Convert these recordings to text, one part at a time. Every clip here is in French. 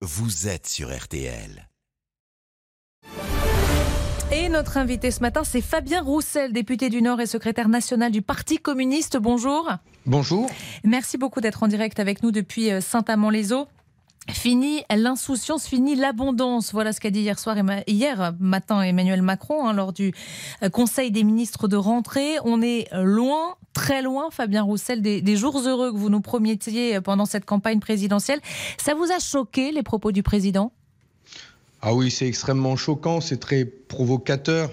vous êtes sur RTL. Et notre invité ce matin, c'est Fabien Roussel, député du Nord et secrétaire national du Parti communiste. Bonjour. Bonjour. Merci beaucoup d'être en direct avec nous depuis euh, Saint-Amand-les-Eaux. Fini l'insouciance, fini l'abondance. Voilà ce qu'a dit hier soir, hier matin Emmanuel Macron hein, lors du euh, Conseil des ministres de rentrée. On est loin, très loin, Fabien Roussel, des, des jours heureux que vous nous promettiez pendant cette campagne présidentielle. Ça vous a choqué les propos du président? Ah oui, c'est extrêmement choquant, c'est très provocateur.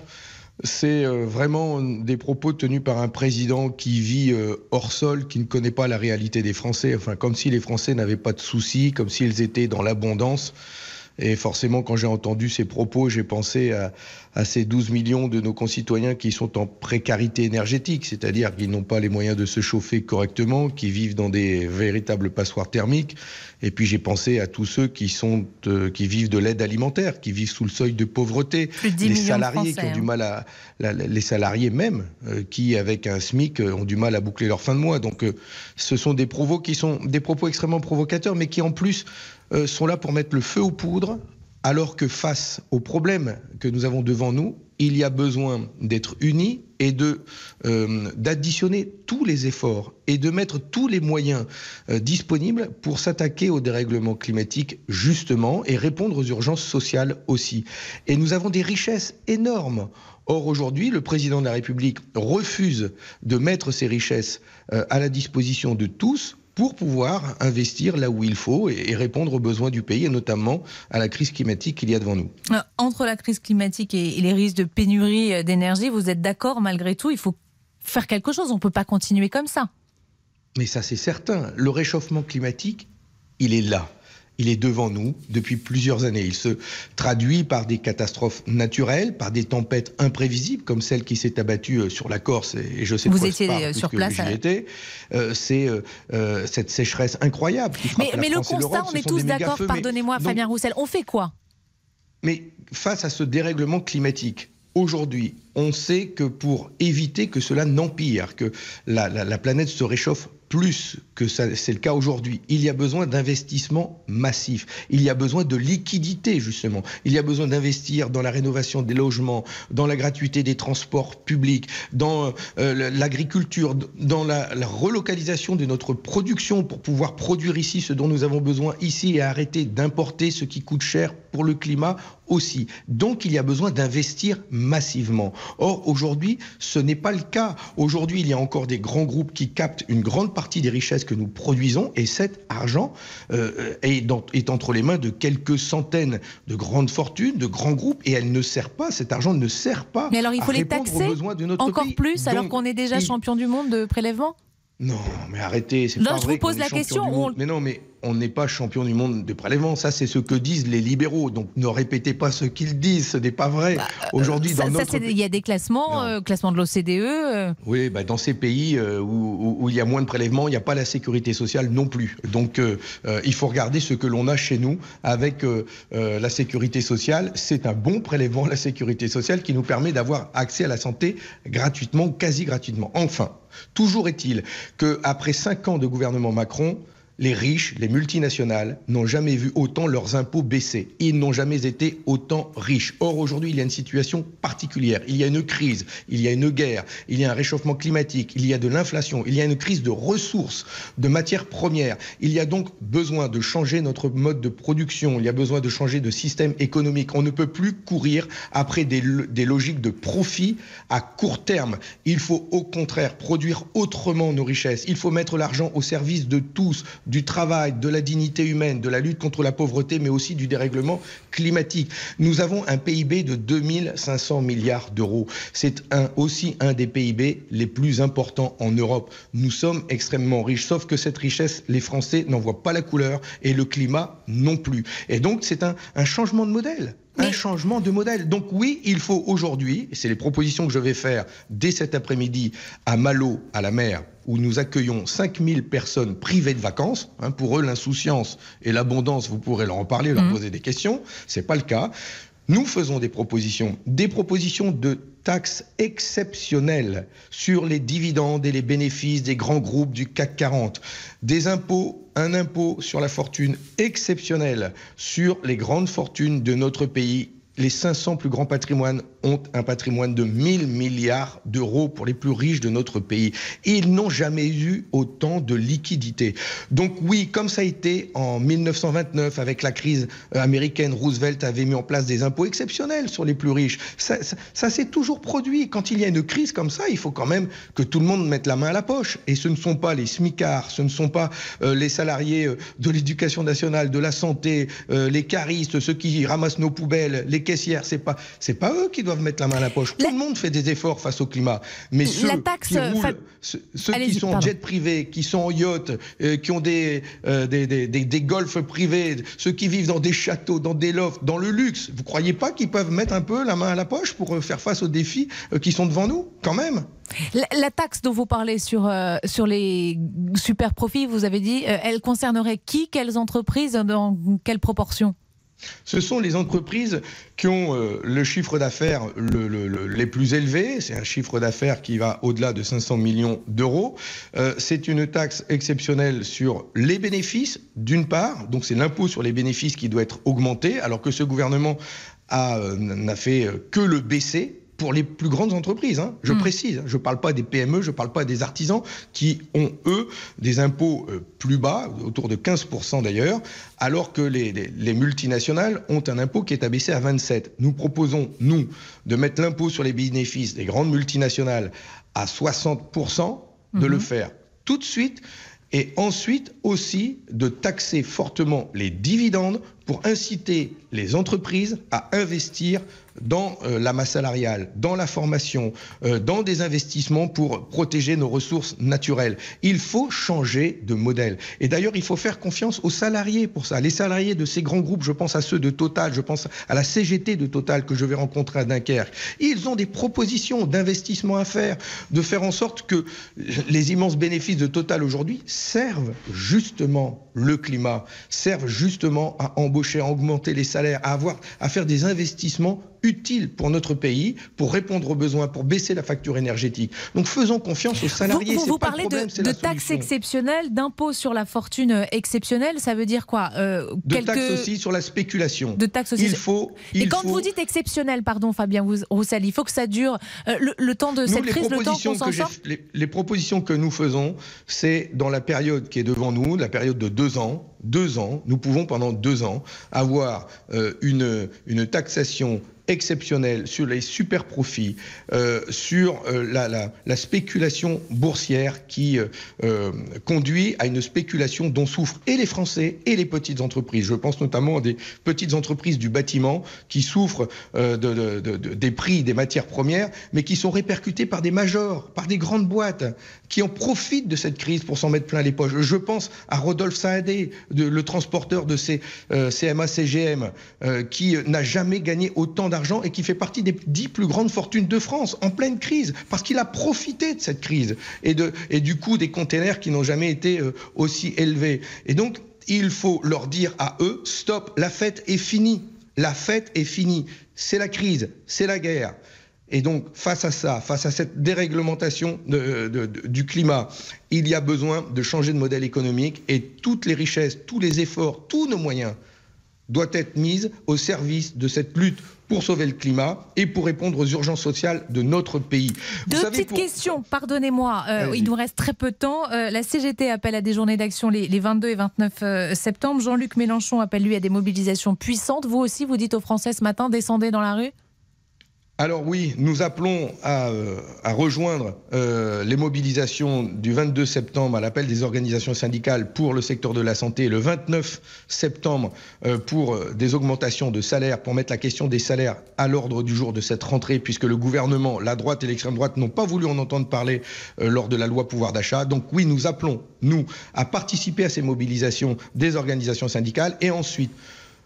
C'est euh, vraiment des propos tenus par un président qui vit euh, hors sol, qui ne connaît pas la réalité des Français, enfin comme si les Français n'avaient pas de soucis, comme s'ils étaient dans l'abondance. Et forcément, quand j'ai entendu ces propos, j'ai pensé à, à, ces 12 millions de nos concitoyens qui sont en précarité énergétique, c'est-à-dire qu'ils n'ont pas les moyens de se chauffer correctement, qui vivent dans des véritables passoires thermiques. Et puis j'ai pensé à tous ceux qui, sont, euh, qui vivent de l'aide alimentaire, qui vivent sous le seuil de pauvreté, les salariés qui ont hein. du mal à, la, les salariés même, euh, qui avec un SMIC euh, ont du mal à boucler leur fin de mois. Donc euh, ce sont des propos qui sont des propos extrêmement provocateurs, mais qui en plus euh, sont là pour mettre le feu aux poudres, alors que face aux problèmes que nous avons devant nous, il y a besoin d'être unis et euh, d'additionner tous les efforts et de mettre tous les moyens euh, disponibles pour s'attaquer au dérèglement climatique justement et répondre aux urgences sociales aussi. Et nous avons des richesses énormes. Or aujourd'hui, le président de la République refuse de mettre ces richesses à la disposition de tous pour pouvoir investir là où il faut et, répondre aux besoins du pays, et notamment à la crise climatique qu'il y a devant nous. Euh, entre la crise climatique et, et les risques de pénurie euh, d'énergie, vous êtes d'accord malgré tout, il faut faire quelque chose, on ne peut pas continuer comme ça. Mais ça c'est certain, le réchauffement climatique, il est là. Il est devant nous depuis plusieurs années. Il se traduit par des catastrophes naturelles, par des tempêtes imprévisibles, comme celle qui s'est abattue euh, sur la Corse. Et je sais Vous étiez parle, sur place. J'y étais. Euh, c'est euh, cette sécheresse incroyable qui mais, la mais le constat, on est tous d'accord. Pardonnez-moi, Fabien Roussel. On fait quoi? Mais face à ce dérèglement climatique, aujourd'hui, on sait que pour éviter que cela n'empire, que la, la, la, planète se réchauffe plus que c'est le cas aujourd'hui, il y a besoin d'investissements massifs. Il y a besoin de liquidité, justement. Il y a besoin d'investir dans la rénovation des logements, dans la gratuité des transports publics, dans euh, l'agriculture, dans la, la, relocalisation de notre production pour pouvoir produire ici ce dont nous avons besoin ici et arrêter d'importer ce qui coûte cher pour le climat aussi. Donc il y a besoin d'investir massivement. Or, aujourd'hui, ce n'est pas le cas. Aujourd'hui, il y a encore des grands groupes qui captent une grande partie des richesses que nous produisons et cet argent euh, est, dans, est, entre les mains de quelques centaines de grandes fortunes, de grands groupes et elle ne sert pas, cet argent ne sert pas. Mais alors il faut les taxer encore pays. plus Donc, alors qu'on est déjà il... champion du monde de prélèvement? Non, mais arrêtez, c'est pas je vrai vous pose la question. On... Mais non, mais on n'est pas champion du monde de prélèvement. Ça, c'est ce que disent les libéraux. Donc, ne répétez pas ce qu'ils disent. Ce n'est pas vrai. Bah, Aujourd'hui, ça, dans ça, notre il y a des classements, euh, classement de l'OCDE. Euh... Oui, bah, dans ces pays euh, où, où, où, il y a moins de prélèvements, il n'y a pas la sécurité sociale non plus. Donc, euh, il faut regarder ce que l'on a chez nous avec euh, la sécurité sociale. C'est un bon prélèvement, la sécurité sociale, qui nous permet d'avoir accès à la santé gratuitement, quasi gratuitement. Enfin, toujours est-il qu'après cinq ans de gouvernement Macron, les riches, les multinationales n'ont jamais vu autant leurs impôts baisser. Ils n'ont jamais été autant riches. Or, aujourd'hui, il y a une situation particulière. Il y a une crise, il y a une guerre, il y a un réchauffement climatique, il y a de l'inflation, il y a une crise de ressources, de matières premières. Il y a donc besoin de changer notre mode de production. Il y a besoin de changer de système économique. On ne peut plus courir après des, logiques de profit à court terme. Il faut au contraire produire autrement nos richesses. Il faut mettre l'argent au service de tous du travail, de la dignité humaine, de la lutte contre la pauvreté, mais aussi du dérèglement climatique. Nous avons un PIB de 2500 milliards d'euros. C'est aussi un des PIB les plus importants en Europe. Nous sommes extrêmement riches, sauf que cette richesse, les Français n'en voient pas la couleur et le climat non plus. Et donc, c'est un changement de modèle un changement de modèle. Donc oui, il faut aujourd'hui, et c'est les propositions que je vais faire dès cet après-midi à Malo, à la mer, où nous accueillons 5000 personnes privées de vacances. Hein, pour eux, l'insouciance et l'abondance, vous pourrez leur en parler, leur mmh. poser des questions. C'est pas le cas. Nous faisons des propositions, des propositions de taxes exceptionnelles sur les dividendes et les bénéfices des grands groupes du CAC 40, des impôts, un impôt sur la fortune exceptionnel sur les grandes fortunes de notre pays les 500 plus grands patrimoines ont un patrimoine de 1000 milliards d'euros pour les plus riches de notre pays. Ils n'ont jamais eu autant de liquidités. Donc oui, comme ça a été en 1929 avec la crise euh, américaine, Roosevelt avait mis en place des impôts exceptionnels sur les plus riches. Ça, s'est toujours produit. Quand il y a une crise comme ça, il faut quand même que tout le monde mette la main à la poche. Et ce ne sont pas les smicards, ce ne sont pas euh, les salariés euh, de l'éducation nationale, de la santé, les caristes, ceux qui ramassent nos poubelles, les caissières, c'est pas c'est pas eux qui doivent mettre la main à la poche. Tout le monde fait des efforts face au climat, mais ceux qui roulent, ceux, qui sont en jet privé, qui sont en yacht, euh, qui ont des, euh, des, des, des, golfs privés, ceux qui vivent dans des châteaux, dans des lofts, dans le luxe, vous croyez pas qu'ils peuvent mettre un peu la main à la poche pour euh, faire face aux défis qui sont devant nous, quand même? La, la, taxe dont vous parlez sur, sur les super profits, vous avez dit, elle concernerait qui, quelles entreprises, dans quelle proportion? Ce sont les entreprises qui ont euh, le chiffre d'affaires les plus élevés. C'est un chiffre d'affaires qui va au-delà de 500 millions d'euros. Euh, c'est une taxe exceptionnelle sur les bénéfices, d'une part. Donc c'est l'impôt sur les bénéfices qui doit être augmenté, alors que ce gouvernement euh, n'a fait que le baisser pour les plus grandes entreprises. Hein. Je hmm. précise, je ne parle pas des PME, je ne parle pas des artisans qui ont, eux, des impôts euh, plus bas, autour de 15% d'ailleurs, alors que les, les, multinationales ont un impôt qui est abaissé à 27%. Nous proposons, nous, de mettre l'impôt sur les bénéfices des grandes multinationales à 60%, de le hmm. faire tout de suite et ensuite aussi de taxer fortement les dividendes pour inciter les entreprises à investir dans euh, la masse salariale, dans la formation, euh, dans des investissements pour protéger nos ressources naturelles. Il faut changer de modèle. Et d'ailleurs, il faut faire confiance aux salariés pour ça. Les salariés de ces grands groupes, je pense à ceux de Total, je pense à la CGT de Total que je vais rencontrer à Dunkerque. Ils ont des propositions d'investissement à faire, de faire en sorte que les immenses bénéfices de Total aujourd'hui servent justement le climat, servent justement à embaucher, à augmenter les salaires, à avoir, à faire des investissements utile pour notre pays, pour répondre aux besoins, pour baisser la facture énergétique. Donc faisons confiance aux salariés. Vous, vous, parlez problème, de, de taxes exceptionnelles, d'impôts sur la fortune euh, exceptionnelle, ça veut dire quoi euh, De taxes aussi sur la spéculation. De taxes aussi. Il faut. Et quand vous dites exceptionnel, pardon Fabien Roussel, il faut que ça dure euh, le, temps de cette crise, le temps qu'on s'en sort les, les propositions que nous faisons, c'est dans la période qui est devant nous, la période de deux ans, deux ans, nous pouvons pendant deux ans avoir une, une taxation exceptionnel sur les super profits, euh, sur euh, la, la, spéculation boursière qui euh, conduit à une spéculation dont souffrent et les Français et les petites entreprises. Je pense notamment à des petites entreprises du bâtiment qui souffrent de, des prix des matières premières, mais qui sont répercutées par des majors, par des grandes boîtes qui en profitent de cette crise pour s'en mettre plein les poches. Je pense à Rodolphe Saadé, le transporteur de ces CMA-CGM, qui n'a jamais gagné autant d'argent et qui fait partie des dix plus grandes fortunes de France en pleine crise, parce qu'il a profité de cette crise et, de, et du coût des containers qui n'ont jamais été euh, aussi élevés. Et donc, il faut leur dire à eux, stop, la fête est finie. La fête est finie. C'est la crise, c'est la guerre. Et donc, face à ça, face à cette déréglementation du climat, il y a besoin de changer de modèle économique et toutes les richesses, tous les efforts, tous nos moyens doit être mise au service de cette lutte pour sauver le climat et pour répondre aux urgences sociales de notre pays. Deux petites questions, pardonnez-moi, euh, il nous reste très peu de temps. Euh, la CGT appelle à des journées d'action les, 22 et 29 euh, septembre. Jean-Luc Mélenchon appelle lui à des mobilisations puissantes. Vous aussi, vous dites aux Français ce matin, descendez dans la rue alors oui, nous appelons à, euh, rejoindre euh, les mobilisations du 22 septembre à l'appel des organisations syndicales pour le secteur de la santé le 29 septembre euh, pour des augmentations de salaires, pour mettre la question des salaires à l'ordre du jour de cette rentrée, puisque le gouvernement, la droite et l'extrême droite n'ont pas voulu en entendre parler lors de la loi pouvoir d'achat. Donc oui, nous appelons, nous, à participer à ces mobilisations des organisations syndicales et ensuite,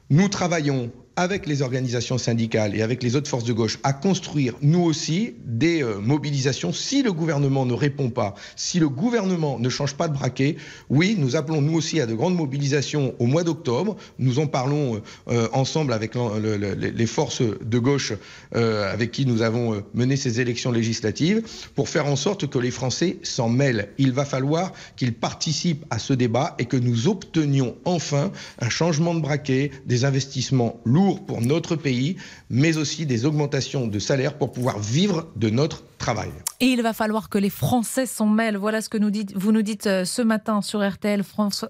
nous travaillons avec les organisations syndicales et avec les autres forces de gauche, à construire, nous aussi, des euh, mobilisations si le gouvernement ne répond pas, si le gouvernement ne change pas de braquet. Oui, nous appelons nous aussi à de grandes mobilisations au mois d'octobre. Nous en parlons euh, ensemble avec les forces de gauche avec qui nous avons mené ces élections législatives pour faire en sorte que les Français s'en mêlent. Il va falloir qu'ils participent à ce débat et que nous obtenions enfin un changement de braquet, des investissements lourds pour notre pays, mais aussi des augmentations de salaire pour pouvoir vivre de notre travail. Et il va falloir que les Français s'en mêlent. Voilà ce que vous nous dites euh, ce matin sur RTL.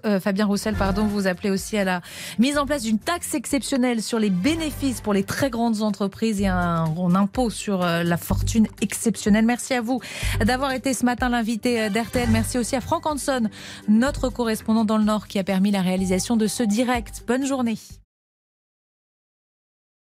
Euh, Fabien Roussel, pardon, vous appelez aussi à la mise en place d'une taxe exceptionnelle sur les bénéfices pour les très grandes entreprises et un, un impôt sur euh, la fortune exceptionnelle. Merci à vous d'avoir été ce matin l'invité d'RTL. Merci aussi à Franck Hanson, notre correspondant dans le Nord, qui a permis la réalisation de ce direct. Bonne journée.